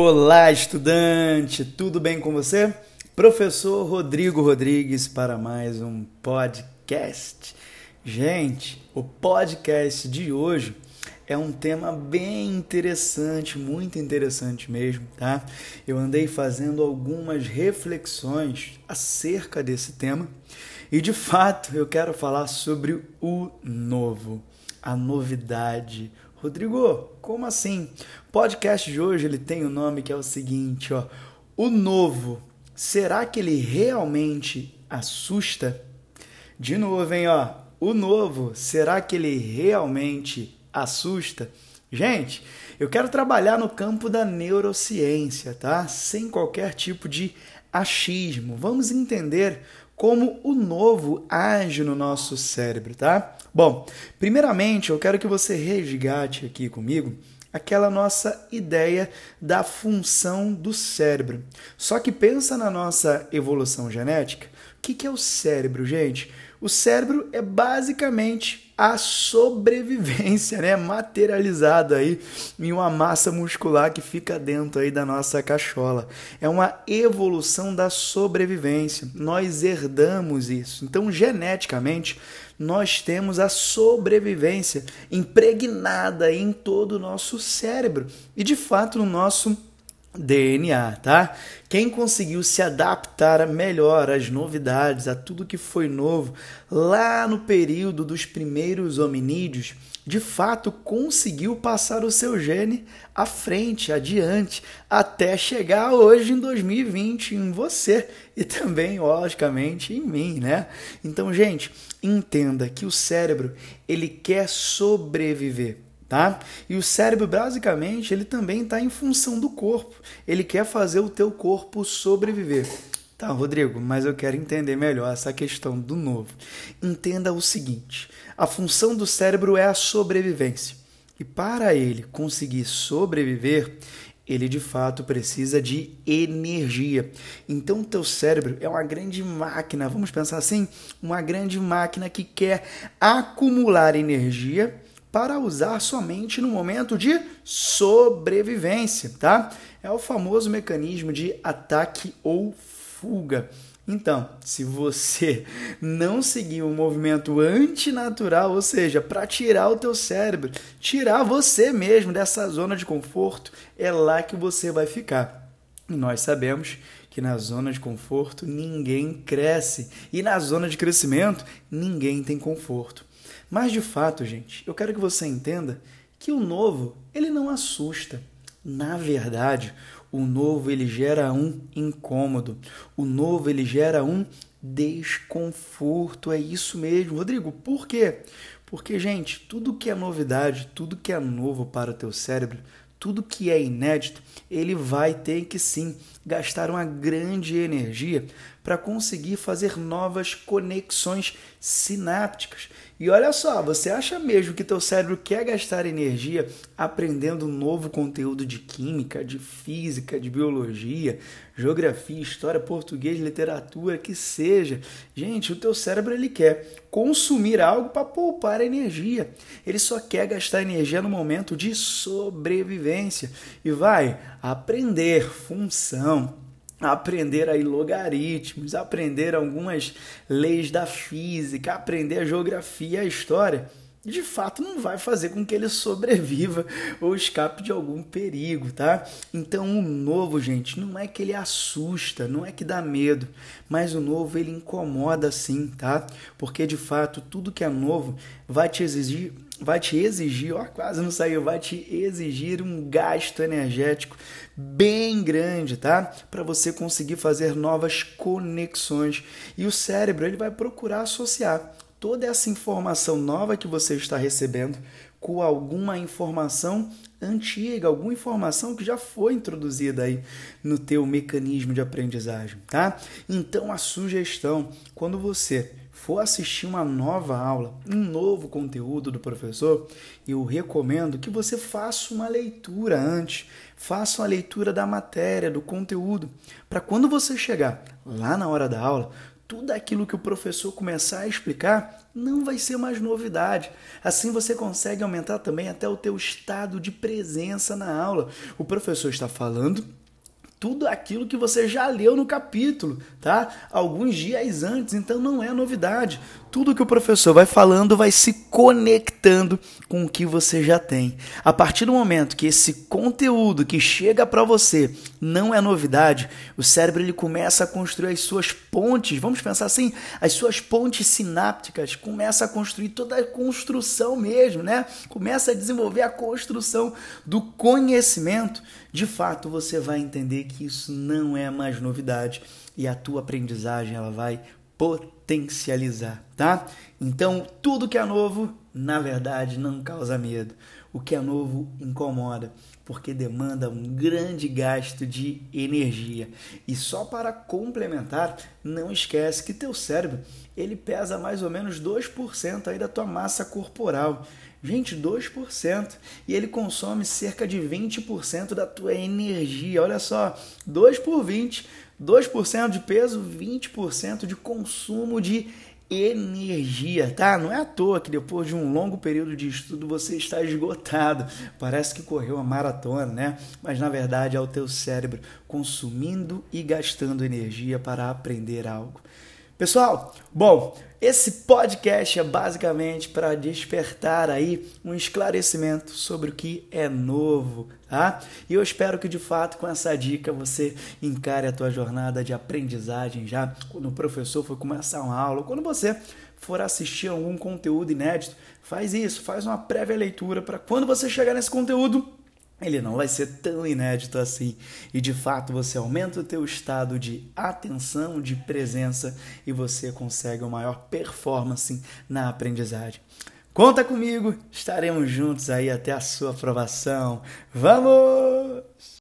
Olá, estudante! Tudo bem com você? Professor Rodrigo Rodrigues para mais um podcast. Gente, o podcast de hoje é um tema bem interessante, muito interessante mesmo, tá? Eu andei fazendo algumas reflexões acerca desse tema e de fato eu quero falar sobre o novo, a novidade, Rodrigo, como assim? Podcast de hoje ele tem o um nome que é o seguinte, ó. O novo, será que ele realmente assusta? De novo, hein, ó. O novo, será que ele realmente assusta? Gente, eu quero trabalhar no campo da neurociência, tá? Sem qualquer tipo de achismo. Vamos entender como o novo age no nosso cérebro, tá? Bom, primeiramente eu quero que você resgate aqui comigo aquela nossa ideia da função do cérebro. Só que pensa na nossa evolução genética. O que é o cérebro, gente? O cérebro é basicamente a sobrevivência, né? Materializada aí em uma massa muscular que fica dentro aí da nossa cachola. É uma evolução da sobrevivência. Nós herdamos isso. Então, geneticamente, nós temos a sobrevivência impregnada em todo o nosso cérebro e, de fato, no nosso DNA, tá? Quem conseguiu se adaptar melhor às novidades, a tudo que foi novo lá no período dos primeiros hominídeos, de fato conseguiu passar o seu gene à frente, adiante, até chegar hoje em 2020 em você e também, logicamente, em mim, né? Então, gente, entenda que o cérebro, ele quer sobreviver tá? E o cérebro, basicamente, ele também está em função do corpo. Ele quer fazer o teu corpo sobreviver. Tá, Rodrigo, mas eu quero entender melhor essa questão do novo. Entenda o seguinte: a função do cérebro é a sobrevivência. E para ele conseguir sobreviver, ele de fato precisa de energia. Então, o teu cérebro é uma grande máquina, vamos pensar assim, uma grande máquina que quer acumular energia para usar somente no momento de sobrevivência, tá? É o famoso mecanismo de ataque ou fuga. Então, se você não seguir um movimento antinatural, ou seja, para tirar o teu cérebro, tirar você mesmo dessa zona de conforto, é lá que você vai ficar. E nós sabemos que na zona de conforto ninguém cresce e na zona de crescimento ninguém tem conforto. Mas de fato, gente, eu quero que você entenda que o novo, ele não assusta. Na verdade, o novo ele gera um incômodo. O novo ele gera um desconforto. É isso mesmo, Rodrigo. Por quê? Porque, gente, tudo que é novidade, tudo que é novo para o teu cérebro, tudo que é inédito, ele vai ter que sim gastar uma grande energia para conseguir fazer novas conexões sinápticas. E olha só, você acha mesmo que teu cérebro quer gastar energia aprendendo um novo conteúdo de química, de física, de biologia, geografia, história, português, literatura, que seja? Gente, o teu cérebro ele quer consumir algo para poupar energia. Ele só quer gastar energia no momento de sobrevivência e vai aprender função, aprender aí logaritmos, aprender algumas leis da física, aprender a geografia a história, de fato não vai fazer com que ele sobreviva ou escape de algum perigo, tá? Então o novo, gente, não é que ele assusta, não é que dá medo, mas o novo ele incomoda sim, tá? Porque de fato tudo que é novo vai te exigir vai te exigir, ó, quase não saiu, vai te exigir um gasto energético bem grande, tá? Para você conseguir fazer novas conexões. E o cérebro, ele vai procurar associar toda essa informação nova que você está recebendo com alguma informação antiga, alguma informação que já foi introduzida aí no teu mecanismo de aprendizagem, tá? Então a sugestão, quando você for assistir uma nova aula, um novo conteúdo do professor, eu recomendo que você faça uma leitura antes, faça uma leitura da matéria, do conteúdo, para quando você chegar lá na hora da aula, tudo aquilo que o professor começar a explicar não vai ser mais novidade. Assim você consegue aumentar também até o teu estado de presença na aula. O professor está falando, tudo aquilo que você já leu no capítulo, tá? Alguns dias antes, então não é novidade. Tudo que o professor vai falando vai se conectando com o que você já tem. A partir do momento que esse conteúdo que chega para você não é novidade, o cérebro ele começa a construir as suas pontes, vamos pensar assim, as suas pontes sinápticas, começa a construir toda a construção mesmo, né? Começa a desenvolver a construção do conhecimento. De fato, você vai entender que isso não é mais novidade e a tua aprendizagem ela vai potencializar, tá? Então, tudo que é novo, na verdade, não causa medo. O que é novo incomoda, porque demanda um grande gasto de energia. E só para complementar, não esquece que teu cérebro, ele pesa mais ou menos 2% aí da tua massa corporal. Gente, 2%. E ele consome cerca de 20% da tua energia. Olha só, 2 por 20 2% de peso, 20% de consumo de energia, tá? Não é à toa que depois de um longo período de estudo você está esgotado. Parece que correu uma maratona, né? Mas na verdade é o teu cérebro consumindo e gastando energia para aprender algo. Pessoal, bom, esse podcast é basicamente para despertar aí um esclarecimento sobre o que é novo, tá? E eu espero que de fato com essa dica você encare a tua jornada de aprendizagem já quando o professor for começar uma aula, quando você for assistir algum conteúdo inédito, faz isso, faz uma prévia leitura para quando você chegar nesse conteúdo ele não vai ser tão inédito assim. E de fato você aumenta o teu estado de atenção, de presença e você consegue uma maior performance na aprendizagem. Conta comigo, estaremos juntos aí até a sua aprovação. Vamos!